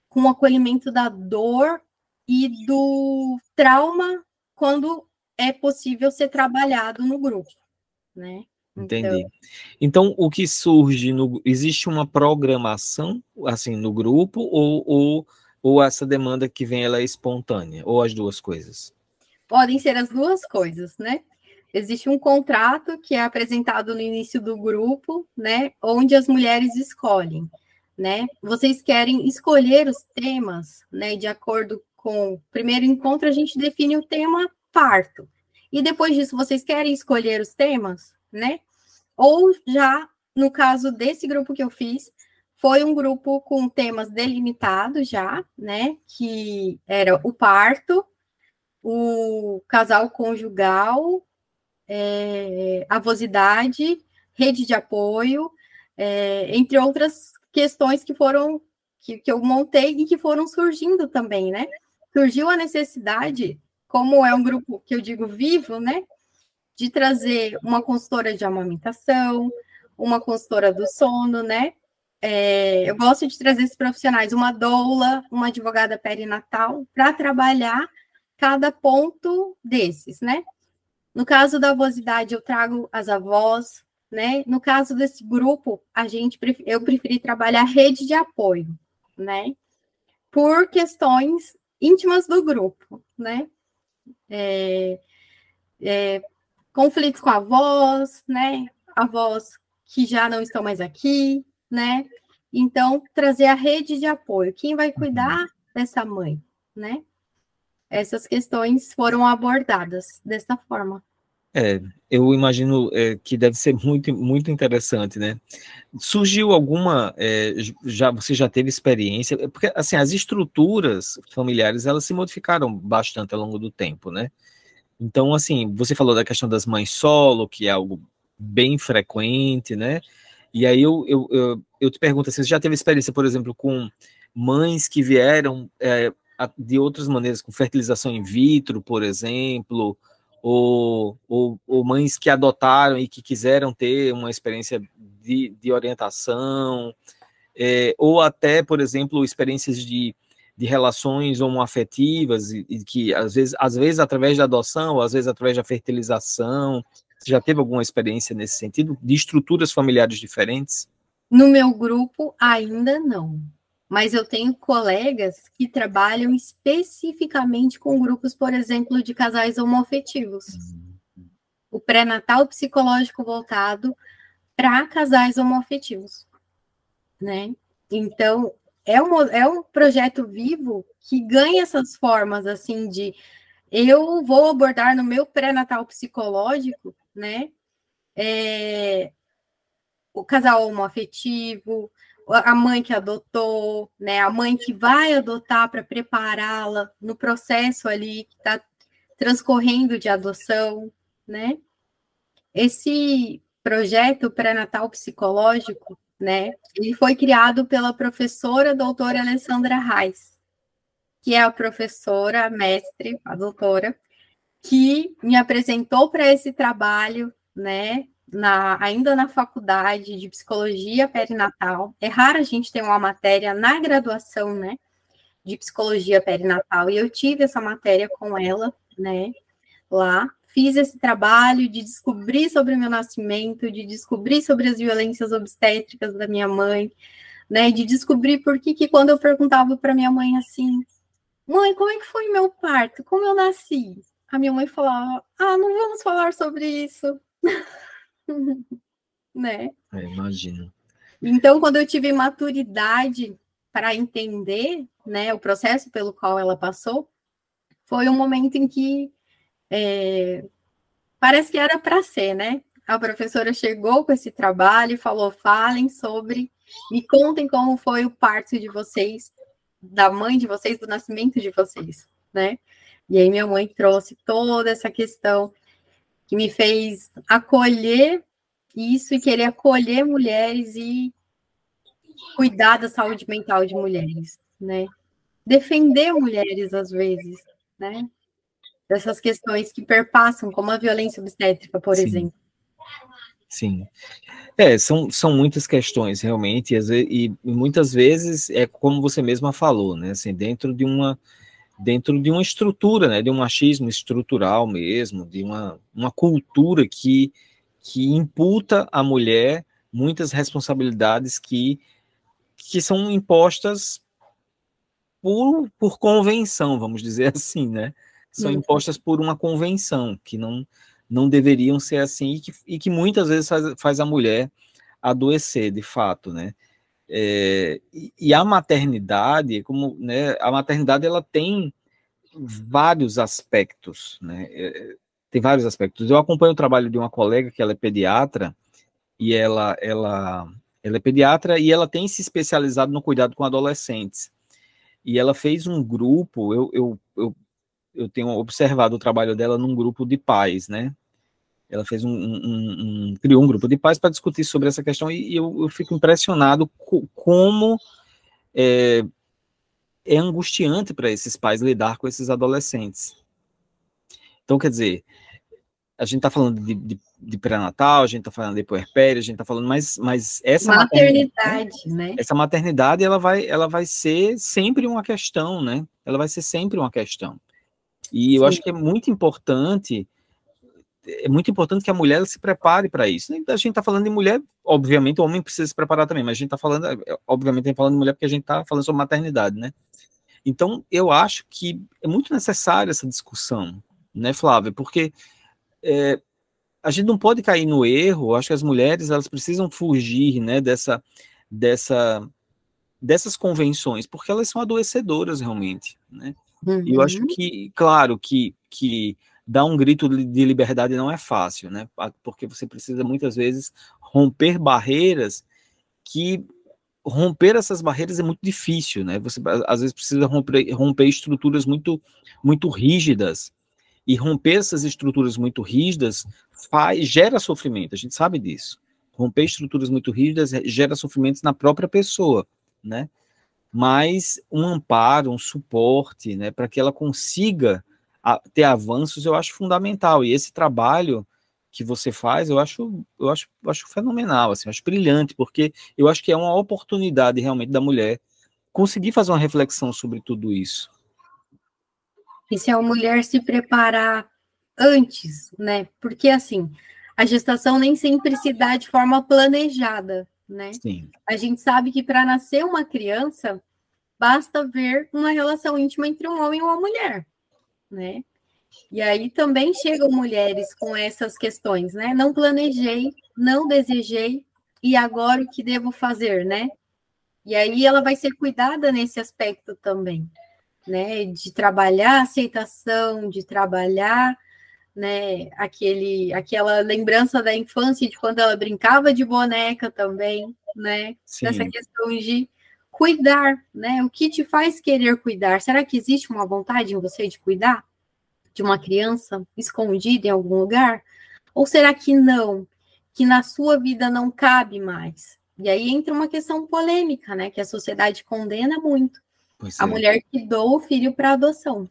com o acolhimento da dor e do trauma quando é possível ser trabalhado no grupo né? Entendi. Então, então o que surge no existe uma programação assim no grupo ou, ou, ou essa demanda que vem ela é espontânea ou as duas coisas? Podem ser as duas coisas, né? Existe um contrato que é apresentado no início do grupo, né, onde as mulheres escolhem, né? Vocês querem escolher os temas, né, de acordo com o primeiro encontro a gente define o tema parto. E depois disso, vocês querem escolher os temas, né? Ou já, no caso desse grupo que eu fiz, foi um grupo com temas delimitados já, né? Que era o parto, o casal conjugal, é, avosidade, rede de apoio, é, entre outras questões que foram que, que eu montei e que foram surgindo também, né? Surgiu a necessidade como é um grupo que eu digo vivo, né? De trazer uma consultora de amamentação, uma consultora do sono, né? É, eu gosto de trazer esses profissionais, uma doula, uma advogada perinatal, para trabalhar cada ponto desses, né? No caso da avosidade, eu trago as avós, né? No caso desse grupo, a gente eu preferi trabalhar rede de apoio, né? Por questões íntimas do grupo, né? é, é, conflitos com avós, né? Avós que já não estão mais aqui, né? Então, trazer a rede de apoio. Quem vai cuidar uhum. dessa mãe, né? Essas questões foram abordadas dessa forma. É, eu imagino é, que deve ser muito, muito interessante, né? Surgiu alguma, é, já você já teve experiência, porque assim as estruturas familiares elas se modificaram bastante ao longo do tempo, né? Então, assim, você falou da questão das mães solo, que é algo bem frequente, né? E aí eu, eu, eu, eu te pergunto assim, você já teve experiência, por exemplo, com mães que vieram é, de outras maneiras, com fertilização in vitro, por exemplo, ou, ou, ou, mães que adotaram e que quiseram ter uma experiência de, de orientação, é, ou até, por exemplo, experiências de, de relações homoafetivas, e, e, que às vezes, às vezes através da adoção, às vezes através da fertilização. Você já teve alguma experiência nesse sentido, de estruturas familiares diferentes? No meu grupo, ainda não mas eu tenho colegas que trabalham especificamente com grupos, por exemplo, de casais homoafetivos. O pré-natal psicológico voltado para casais homoafetivos, né? Então, é um, é um projeto vivo que ganha essas formas, assim, de eu vou abordar no meu pré-natal psicológico, né? É, o casal homoafetivo, a mãe que adotou, né, a mãe que vai adotar para prepará-la no processo ali que está transcorrendo de adoção, né? Esse projeto pré-natal psicológico, né, ele foi criado pela professora doutora Alessandra Reis, que é a professora, a mestre, a doutora, que me apresentou para esse trabalho, né, na, ainda na faculdade de psicologia perinatal. É raro a gente ter uma matéria na graduação, né, de psicologia perinatal, e eu tive essa matéria com ela, né, lá. Fiz esse trabalho de descobrir sobre o meu nascimento, de descobrir sobre as violências obstétricas da minha mãe, né, de descobrir por que, que quando eu perguntava para minha mãe assim, mãe, como é que foi meu parto? Como eu nasci? A minha mãe falava, ah, não vamos falar sobre isso. né? É, imagino. Então, quando eu tive maturidade para entender, né, o processo pelo qual ela passou, foi um momento em que é, parece que era para ser, né? A professora chegou com esse trabalho e falou: falem sobre, me contem como foi o parto de vocês, da mãe de vocês, do nascimento de vocês, né? E aí minha mãe trouxe toda essa questão que me fez acolher isso e querer acolher mulheres e cuidar da saúde mental de mulheres, né? Defender mulheres às vezes, né? Dessas questões que perpassam, como a violência obstétrica, por Sim. exemplo. Sim. É, são, são muitas questões, realmente, e, e, muitas vezes é como você mesma falou, né? Assim, dentro de uma dentro de uma estrutura, né? De um machismo estrutural mesmo, de uma, uma cultura que, que imputa à mulher muitas responsabilidades que, que são impostas por, por convenção, vamos dizer assim, né? São uhum. impostas por uma convenção que não não deveriam ser assim e que, e que muitas vezes faz, faz, a mulher adoecer, de fato, né? É, e, a maternidade, como né, a maternidade ela tem vários aspectos, né? É, tem vários aspectos. Eu acompanho o trabalho de uma colega que ela é pediatra e ela ela ela é pediatra e ela tem se especializado no cuidado com adolescentes. E ela fez um grupo, eu, eu, eu, eu tenho observado o trabalho dela num grupo de pais, né? Ela fez um, um, um, criou um grupo de pais para discutir sobre essa questão e, e eu, eu, fico impressionado com, como é, é angustiante para esses pais lidar com esses adolescentes. Então, quer dizer, a gente está falando de, de, de pré-natal, a gente está falando de puerpério, a gente está falando, mas, mas essa maternidade, maternidade, né? Essa maternidade, ela vai, ela vai ser sempre uma questão, né? Ela vai ser sempre uma questão. E Sim. eu acho que é muito importante é muito importante que a mulher se prepare para isso. A gente está falando de mulher, obviamente o homem precisa se preparar também, mas a gente está falando, é, obviamente, tá falando de mulher porque a gente está falando sobre maternidade, né? Então, eu acho que é muito necessária essa discussão, né, Flávia? Porque é, a gente não pode cair no erro, acho que as mulheres, elas precisam fugir, né, dessa, dessa, dessas convenções, porque elas são adoecedoras realmente, né? E eu acho uhum. que, claro, que, que dar um grito de liberdade não é fácil, né? Porque você precisa muitas vezes romper barreiras que romper essas barreiras é muito difícil, né? Você às vezes precisa romper, romper estruturas muito muito rígidas e romper essas estruturas muito rígidas faz gera sofrimento. A gente sabe disso. Romper estruturas muito rígidas gera sofrimentos na própria pessoa, né? Mas um amparo, um suporte, né, para que ela consiga a, ter avanços, eu acho fundamental. E esse trabalho que você faz, eu acho, eu acho, eu acho fenomenal, assim, eu acho brilhante, porque eu acho que é uma oportunidade realmente da mulher conseguir fazer uma reflexão sobre tudo isso. E se a mulher se preparar antes, né? Porque assim, a gestação nem sempre se dá de forma planejada, né? Sim. A gente sabe que para nascer uma criança, basta ver uma relação íntima entre um homem e uma mulher né? E aí também chegam mulheres com essas questões, né? Não planejei, não desejei, e agora o que devo fazer, né? E aí ela vai ser cuidada nesse aspecto também, né? De trabalhar a aceitação, de trabalhar, né? Aquele, aquela lembrança da infância de quando ela brincava de boneca também, né? Sim. Essa questão de cuidar, né? O que te faz querer cuidar? Será que existe uma vontade em você de cuidar de uma criança escondida em algum lugar? Ou será que não? Que na sua vida não cabe mais? E aí entra uma questão polêmica, né? Que a sociedade condena muito. Pois a é. mulher que doa o filho para adoção.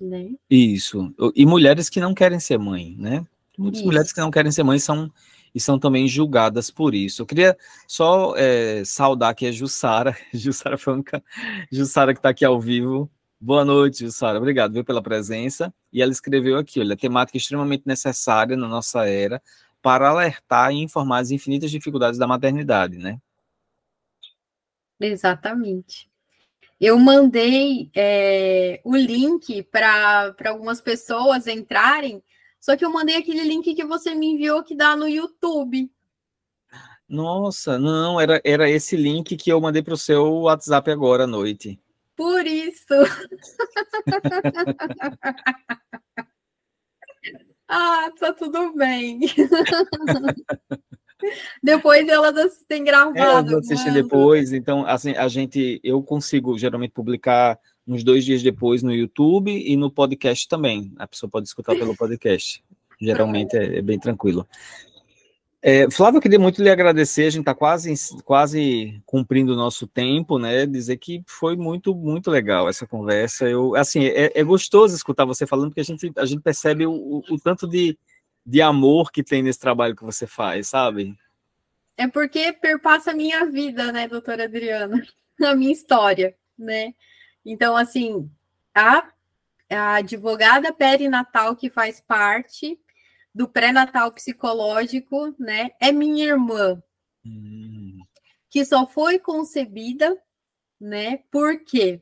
Né? Isso. E mulheres que não querem ser mãe, né? Muitas Isso. mulheres que não querem ser mãe são e são também julgadas por isso. Eu queria só é, saudar aqui a Jussara, Jussara Franca, Jussara que está aqui ao vivo. Boa noite, Jussara. Obrigado viu, pela presença. E ela escreveu aqui, olha, temática extremamente necessária na nossa era para alertar e informar as infinitas dificuldades da maternidade, né? Exatamente. eu mandei é, o link para algumas pessoas entrarem, só que eu mandei aquele link que você me enviou que dá no YouTube. Nossa, não, era, era esse link que eu mandei para o seu WhatsApp agora à noite. Por isso. ah, tá tudo bem. depois elas assistem gravado. É, elas assistem depois, então assim, a gente, eu consigo geralmente publicar uns dois dias depois no YouTube e no podcast também. A pessoa pode escutar pelo podcast. Geralmente é, é bem tranquilo. É, Flávio, eu queria muito lhe agradecer, a gente está quase, quase cumprindo o nosso tempo, né? Dizer que foi muito, muito legal essa conversa. Eu, assim, é, é gostoso escutar você falando, porque a gente, a gente percebe o, o, tanto de, de amor que tem nesse trabalho que você faz, sabe? É porque perpassa a minha vida, né, doutora Adriana? A minha história, né? Então, assim, a, a advogada perinatal que faz parte do pré-natal psicológico, né? É minha irmã, hum. que só foi concebida, né? Porque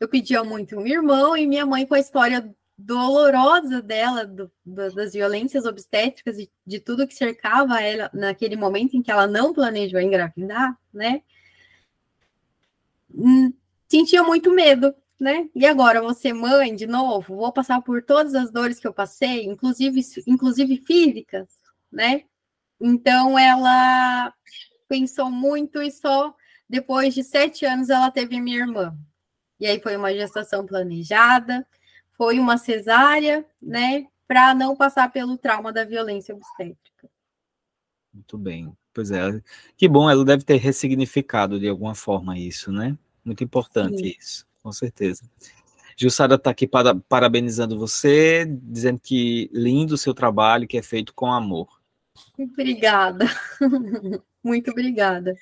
eu pedia muito um irmão e minha mãe com a história dolorosa dela, do, do, das violências obstétricas e de tudo que cercava ela naquele momento em que ela não planejou engravidar, né? Sentia muito medo, né? E agora você mãe de novo, vou passar por todas as dores que eu passei, inclusive inclusive físicas, né? Então ela pensou muito e só depois de sete anos ela teve minha irmã. E aí foi uma gestação planejada, foi uma cesárea, né? Para não passar pelo trauma da violência obstétrica. Muito bem. Pois é, que bom, ela deve ter ressignificado de alguma forma isso, né? Muito importante Sim. isso com certeza. Jussara está aqui para, parabenizando você, dizendo que lindo o seu trabalho, que é feito com amor. Obrigada. Muito obrigada.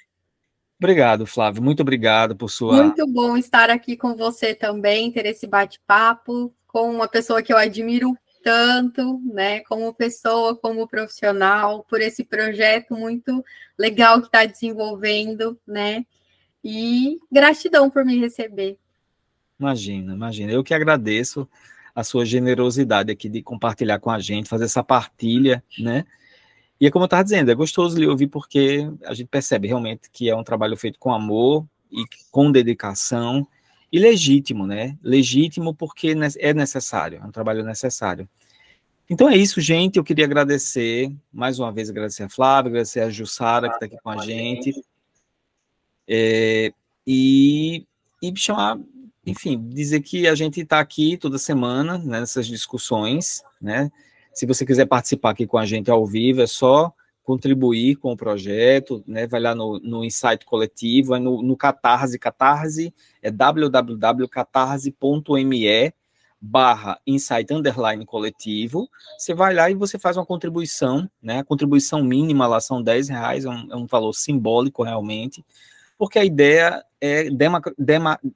Obrigado, Flávio. Muito obrigado por sua. Muito bom estar aqui com você também, ter esse bate-papo com uma pessoa que eu admiro tanto, né, como pessoa, como profissional, por esse projeto muito legal que está desenvolvendo, né? E gratidão por me receber. Imagina, imagina. Eu que agradeço a sua generosidade aqui de compartilhar com a gente, fazer essa partilha, né? E é como eu estava dizendo, é gostoso lhe ouvir porque a gente percebe realmente que é um trabalho feito com amor e com dedicação e legítimo, né? Legítimo porque é necessário, é um trabalho necessário. Então é isso, gente. Eu queria agradecer, mais uma vez, agradecer a Flávia, agradecer a Jussara, que está aqui com a gente. É, e, e chamar enfim, dizer que a gente está aqui toda semana né, nessas discussões, né? Se você quiser participar aqui com a gente ao vivo, é só contribuir com o projeto, né? Vai lá no, no Insight Coletivo, é no, no Catarse, Catarse é www.catarse.me barra Insight Underline Coletivo, você vai lá e você faz uma contribuição, né? A contribuição mínima lá são 10 reais, é um, é um valor simbólico realmente, porque a ideia é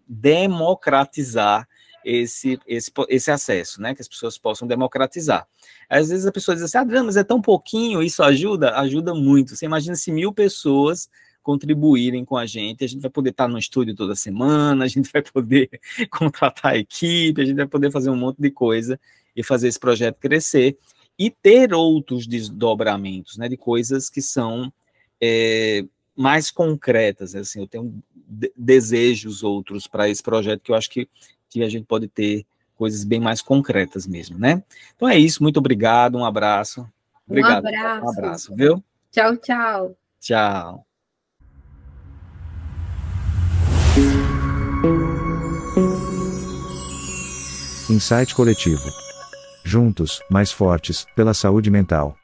democratizar esse, esse, esse acesso, né? Que as pessoas possam democratizar. Às vezes a pessoa diz assim, ah, mas é tão pouquinho, isso ajuda? Ajuda muito. Você imagina se mil pessoas contribuírem com a gente, a gente vai poder estar no estúdio toda semana, a gente vai poder contratar a equipe, a gente vai poder fazer um monte de coisa e fazer esse projeto crescer e ter outros desdobramentos, né, de coisas que são é, mais concretas. Assim, eu tenho desejos outros para esse projeto que eu acho que, que a gente pode ter coisas bem mais concretas mesmo, né? Então é isso, muito obrigado, um abraço. Obrigado. Um abraço. Um abraço, viu? Tchau, tchau. Tchau. Insight coletivo. Juntos, mais fortes, pela saúde mental.